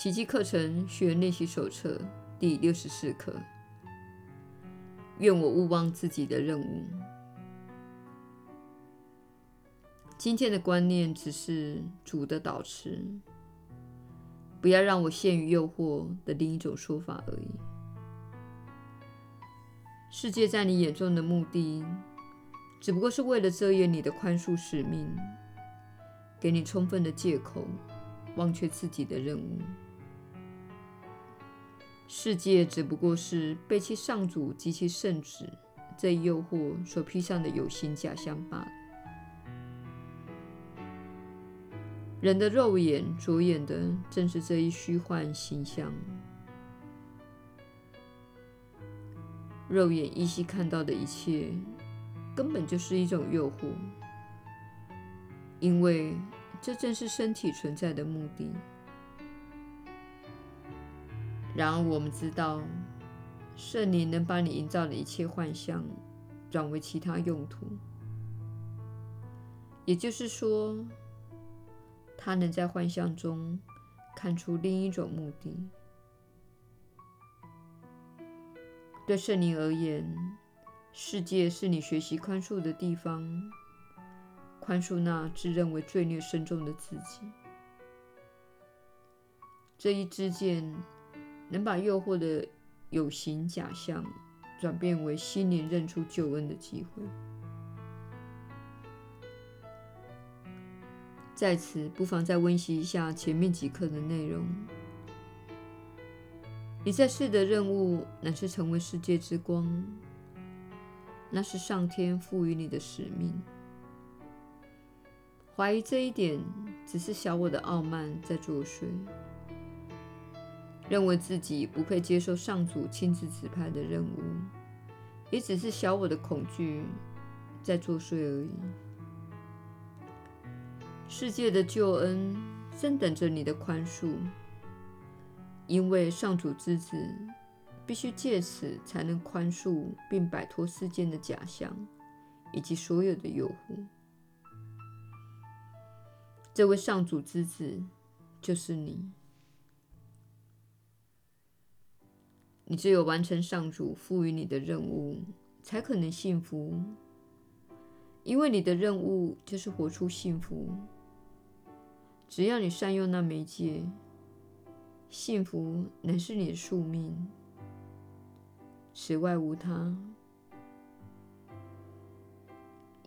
奇迹课程学员练习手册第六十四课。愿我勿忘自己的任务。今天的观念只是主的导词，不要让我陷于诱惑的另一种说法而已。世界在你眼中的目的，只不过是为了遮掩你的宽恕使命，给你充分的借口，忘却自己的任务。世界只不过是被其上主及其圣旨这一诱惑所披上的有形假象罢了。人的肉眼着眼的正是这一虚幻形象，肉眼依稀看到的一切，根本就是一种诱惑，因为这正是身体存在的目的。然而，我们知道，圣灵能把你营造的一切幻象转为其他用途，也就是说，他能在幻象中看出另一种目的。对圣灵而言，世界是你学习宽恕的地方，宽恕那自认为罪孽深重的自己。这一支箭。能把诱惑的有形假象转变为心灵认出救恩的机会。在此，不妨再温习一下前面几课的内容。你在世的任务乃是成为世界之光，那是上天赋予你的使命。怀疑这一点，只是小我的傲慢在作祟。认为自己不配接受上主亲自指派的任务，也只是小我的恐惧在作祟而已。世界的救恩正等着你的宽恕，因为上主之子必须借此才能宽恕并摆脱世间的假象以及所有的诱惑。这位上主之子就是你。你只有完成上主赋予你的任务，才可能幸福。因为你的任务就是活出幸福。只要你善用那媒介，幸福乃是你的宿命。此外无他。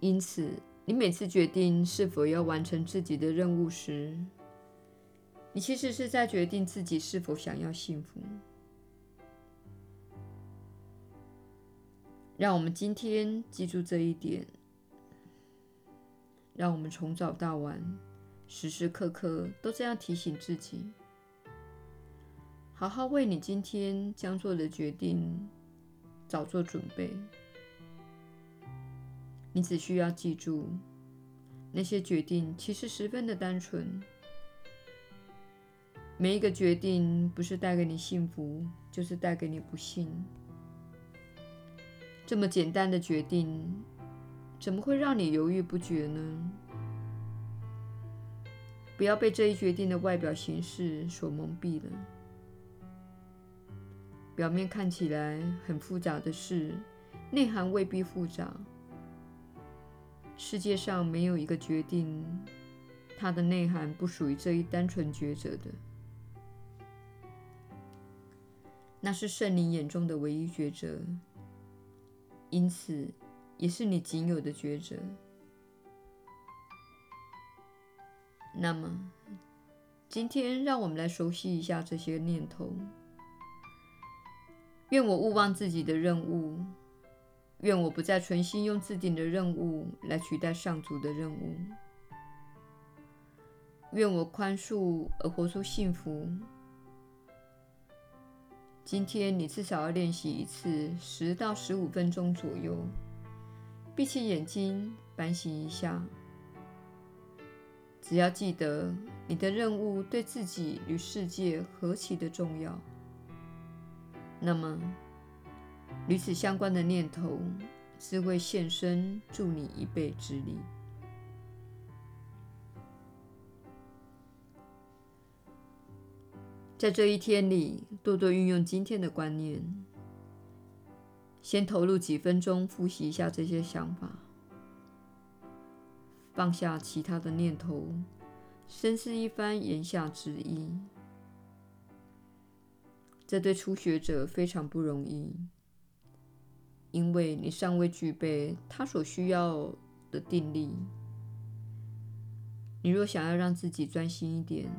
因此，你每次决定是否要完成自己的任务时，你其实是在决定自己是否想要幸福。让我们今天记住这一点。让我们从早到晚，时时刻刻都这样提醒自己：好好为你今天将做的决定早做准备。你只需要记住，那些决定其实十分的单纯。每一个决定不是带给你幸福，就是带给你不幸。这么简单的决定，怎么会让你犹豫不决呢？不要被这一决定的外表形式所蒙蔽了。表面看起来很复杂的事，内涵未必复杂。世界上没有一个决定，它的内涵不属于这一单纯抉择的。那是圣灵眼中的唯一抉择。因此，也是你仅有的抉择。那么，今天让我们来熟悉一下这些念头。愿我勿忘自己的任务，愿我不再存心用自定的任务来取代上主的任务，愿我宽恕而活出幸福。今天你至少要练习一次，十到十五分钟左右。闭起眼睛，反省一下。只要记得你的任务对自己与世界何其的重要，那么与此相关的念头是会现身，助你一臂之力。在这一天里，多多运用今天的观念，先投入几分钟复习一下这些想法，放下其他的念头，深思一番言下之意。这对初学者非常不容易，因为你尚未具备他所需要的定力。你若想要让自己专心一点，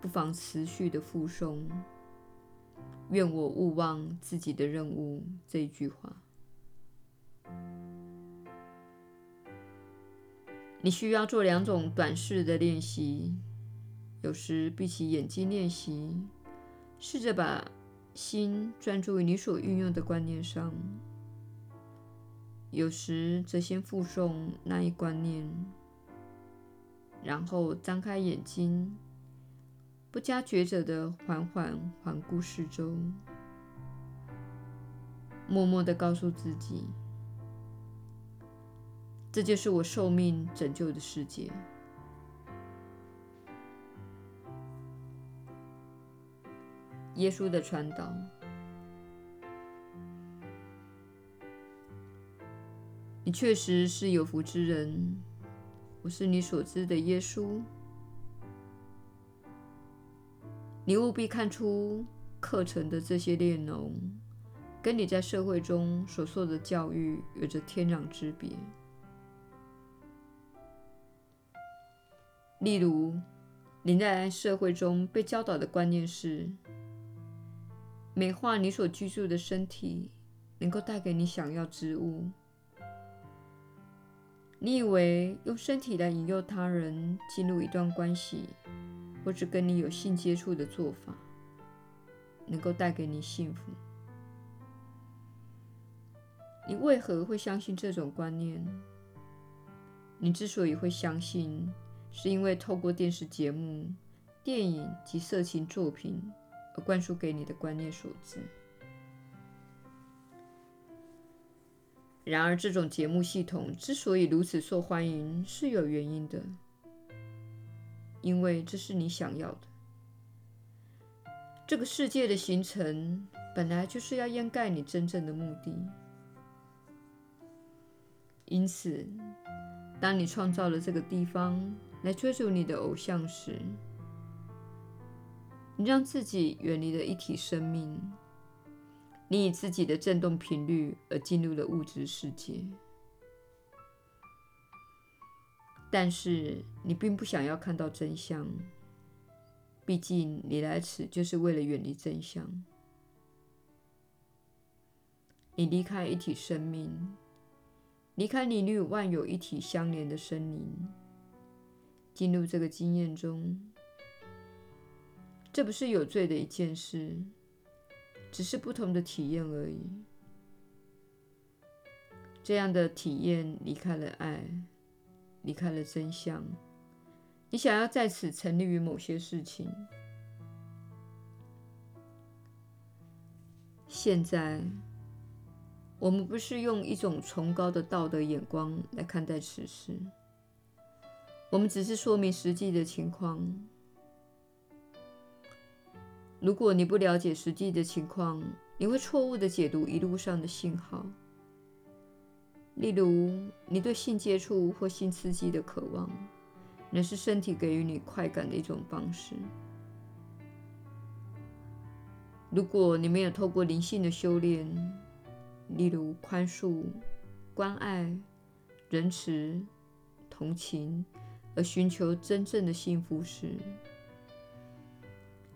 不妨持续的复诵“愿我勿忘自己的任务”这一句话。你需要做两种短式的练习，有时闭起眼睛练习。试着把心专注于你所运用的观念上，有时则先复诵那一观念，然后张开眼睛，不加抉择的缓缓环顾四周，默默的告诉自己：“这就是我受命拯救的世界。”耶稣的传导，你确实是有福之人。我是你所知的耶稣。你务必看出课程的这些内容，跟你在社会中所受的教育有着天壤之别。例如，你在社会中被教导的观念是，美化你所居住的身体，能够带给你想要之物。你以为用身体来引诱他人进入一段关系，或是跟你有性接触的做法，能够带给你幸福？你为何会相信这种观念？你之所以会相信，是因为透过电视节目、电影及色情作品而。灌输给你的观念所致。然而，这种节目系统之所以如此受欢迎，是有原因的，因为这是你想要的。这个世界的形成本来就是要掩盖你真正的目的，因此，当你创造了这个地方来追逐你的偶像时，你让自己远离了一体生命，你以自己的振动频率而进入了物质世界。但是你并不想要看到真相，毕竟你来此就是为了远离真相。你离开一体生命，离开你与万有一体相连的森林，进入这个经验中。这不是有罪的一件事，只是不同的体验而已。这样的体验离开了爱，离开了真相。你想要在此成立于某些事情。现在，我们不是用一种崇高的道德眼光来看待此事，我们只是说明实际的情况。如果你不了解实际的情况，你会错误的解读一路上的信号。例如，你对性接触或性刺激的渴望，那是身体给予你快感的一种方式。如果你没有透过灵性的修炼，例如宽恕、关爱、仁慈、同情，而寻求真正的幸福时，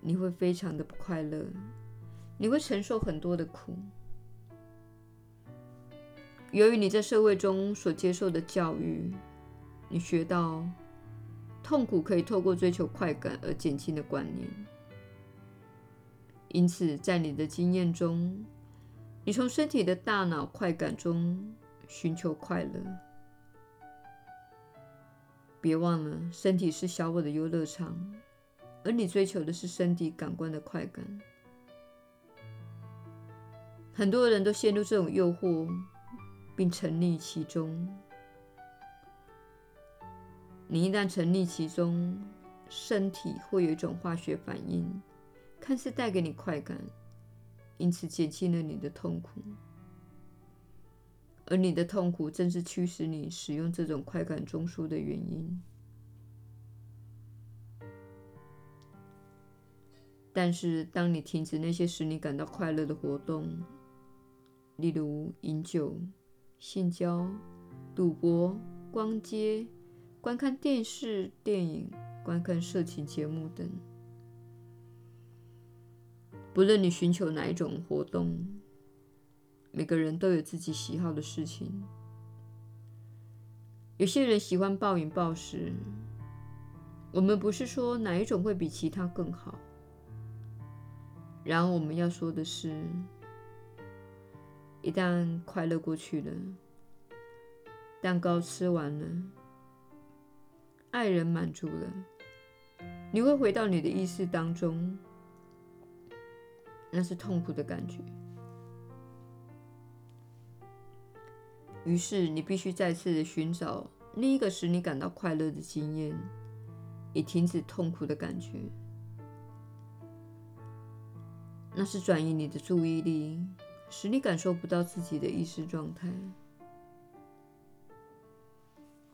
你会非常的不快乐，你会承受很多的苦。由于你在社会中所接受的教育，你学到痛苦可以透过追求快感而减轻的观念，因此在你的经验中，你从身体的大脑快感中寻求快乐。别忘了，身体是小我的游乐场。而你追求的是身体感官的快感，很多人都陷入这种诱惑，并沉溺其中。你一旦沉溺其中，身体会有一种化学反应，看似带给你快感，因此减轻了你的痛苦。而你的痛苦正是驱使你使用这种快感中枢的原因。但是，当你停止那些使你感到快乐的活动，例如饮酒、性交、赌博、逛街、观看电视、电影、观看色情节目等，不论你寻求哪一种活动，每个人都有自己喜好的事情。有些人喜欢暴饮暴食，我们不是说哪一种会比其他更好。然而，我们要说的是，一旦快乐过去了，蛋糕吃完了，爱人满足了，你会回到你的意识当中，那是痛苦的感觉。于是，你必须再次的寻找另一个使你感到快乐的经验，以停止痛苦的感觉。那是转移你的注意力，使你感受不到自己的意识状态。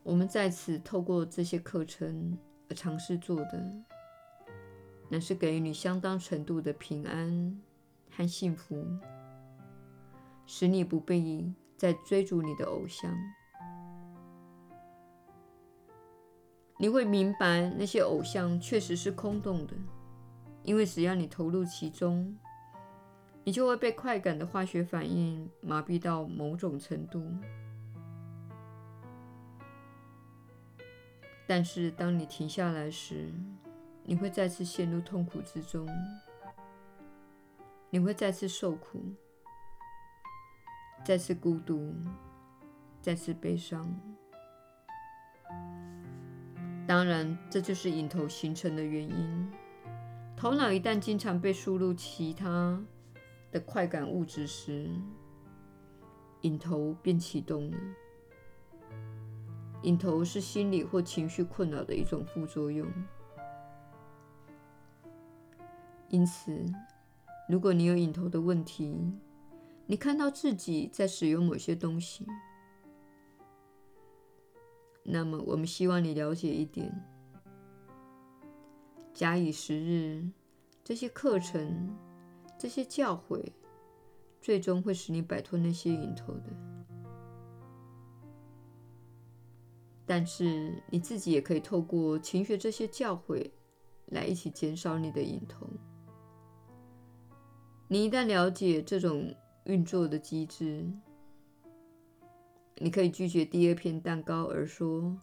我们在此透过这些课程而尝试做的，乃是给予你相当程度的平安和幸福，使你不必再追逐你的偶像。你会明白那些偶像确实是空洞的，因为只要你投入其中。你就会被快感的化学反应麻痹到某种程度，但是当你停下来时，你会再次陷入痛苦之中，你会再次受苦，再次孤独，再次悲伤。当然，这就是瘾头形成的原因。头脑一旦经常被输入其他的快感物质时，瘾头便启动了。瘾头是心理或情绪困扰的一种副作用。因此，如果你有瘾头的问题，你看到自己在使用某些东西，那么我们希望你了解一点：假以时日，这些课程。这些教诲最终会使你摆脱那些瘾头的，但是你自己也可以透过勤学这些教诲来一起减少你的瘾头。你一旦了解这种运作的机制，你可以拒绝第二片蛋糕而说：“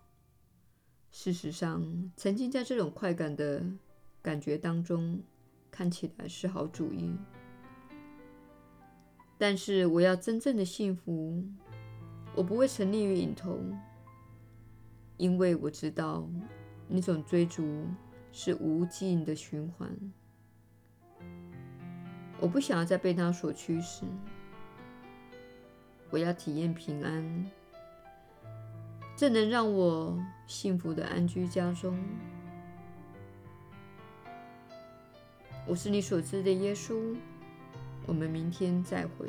事实上，曾经在这种快感的感觉当中。”看起来是好主意，但是我要真正的幸福，我不会沉溺于影头，因为我知道那种追逐是无尽的循环。我不想要再被它所驱使，我要体验平安，这能让我幸福的安居家中。我是你所知的耶稣，我们明天再会。